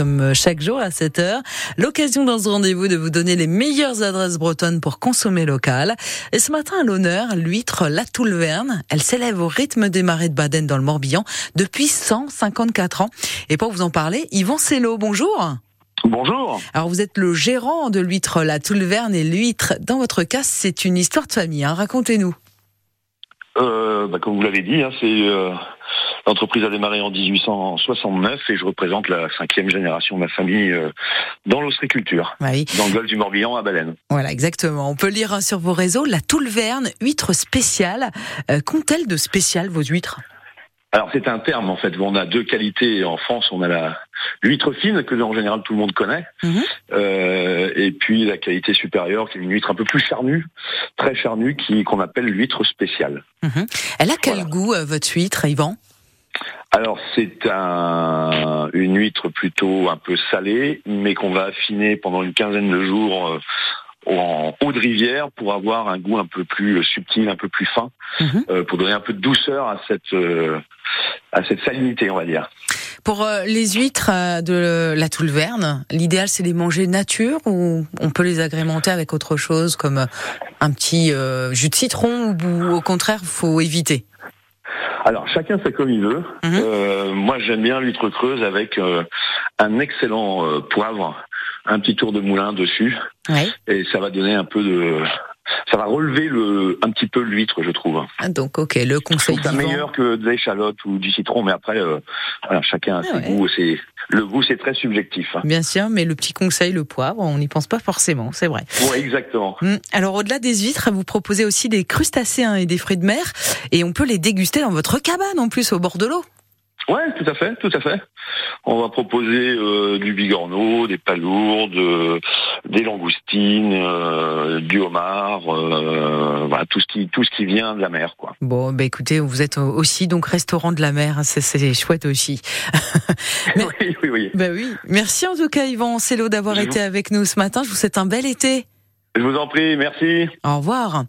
Comme chaque jour à 7 heures, l'occasion dans ce rendez-vous de vous donner les meilleures adresses bretonnes pour consommer local. Et ce matin, à l'honneur, l'huître La Toulverne. Elle s'élève au rythme des marais de Baden dans le Morbihan depuis 154 ans. Et pour vous en parler, Yvan Cello, bonjour. Bonjour. Alors vous êtes le gérant de l'huître La Toulverne et l'huître, dans votre cas, c'est une histoire de famille. Hein. Racontez-nous. Euh, bah, comme vous l'avez dit, hein, c'est euh, l'entreprise a démarré en 1869 et je représente la cinquième génération de ma famille euh, dans l'ostréiculture, Oui. dans le golfe du Morbihan à Baleine. Voilà, exactement. On peut lire sur vos réseaux la Toulverne, huître spéciale. Euh, Qu'ont-elles de spécial vos huîtres? Alors c'est un terme en fait. On a deux qualités en France. On a la l'huître fine que en général tout le monde connaît, Mhm. euh, et puis la qualité supérieure qui est une huître un peu plus charnue, très charnue, qui qu'on appelle l'huître spéciale. Mhm. Elle a quel Voilà. goût, euh, votre huître, Yvan? Alors c'est un, une huître plutôt un peu salée, mais qu'on va affiner pendant une quinzaine de jours euh, en eau de rivière pour avoir un goût un peu plus subtil, un peu plus fin, Mhm. euh, pour donner un peu de douceur à cette euh, à cette salinité, on va dire. Pour euh, les huîtres euh, de la Toulverne, l'idéal c'est les manger nature ou on peut les agrémenter avec autre chose comme euh, un petit euh, jus de citron ou au contraire faut éviter? Alors chacun fait comme il veut. Mhm. Euh, moi j'aime bien l'huître creuse avec euh, un excellent poivre, un petit tour de moulin dessus, Oui. et ça va donner un peu de, ça va relever le, un petit peu l'huître, je trouve. Donc ok, le conseil d'Yvan. meilleur que de l'échalote ou du citron, mais après, euh, voilà, chacun a Ah ses ouais. goûts. C'est le goût, c'est très subjectif. hein. Bien sûr, mais le petit conseil, le poivre, on n'y pense pas forcément, c'est vrai. Ouais, exactement. Hmm. Alors au-delà des huîtres, vous proposez aussi des crustacés hein, et des fruits de mer, et on peut les déguster dans votre cabane en plus au bord de l'eau. Ouais, tout à fait, tout à fait. On va proposer euh, du bigorneau, des palourdes, euh, des langoustines, euh, du homard, euh, voilà, tout ce qui tout ce qui vient de la mer, quoi. Bon, bah écoutez, vous êtes aussi donc restaurant de la mer, hein, c'est- c'est chouette aussi. Mais- oui, oui, oui. Bah oui. Merci en tout cas Yvan Cello d'avoir été avec nous ce matin. Je vous souhaite un bel été. Je vous en prie, merci. Au revoir.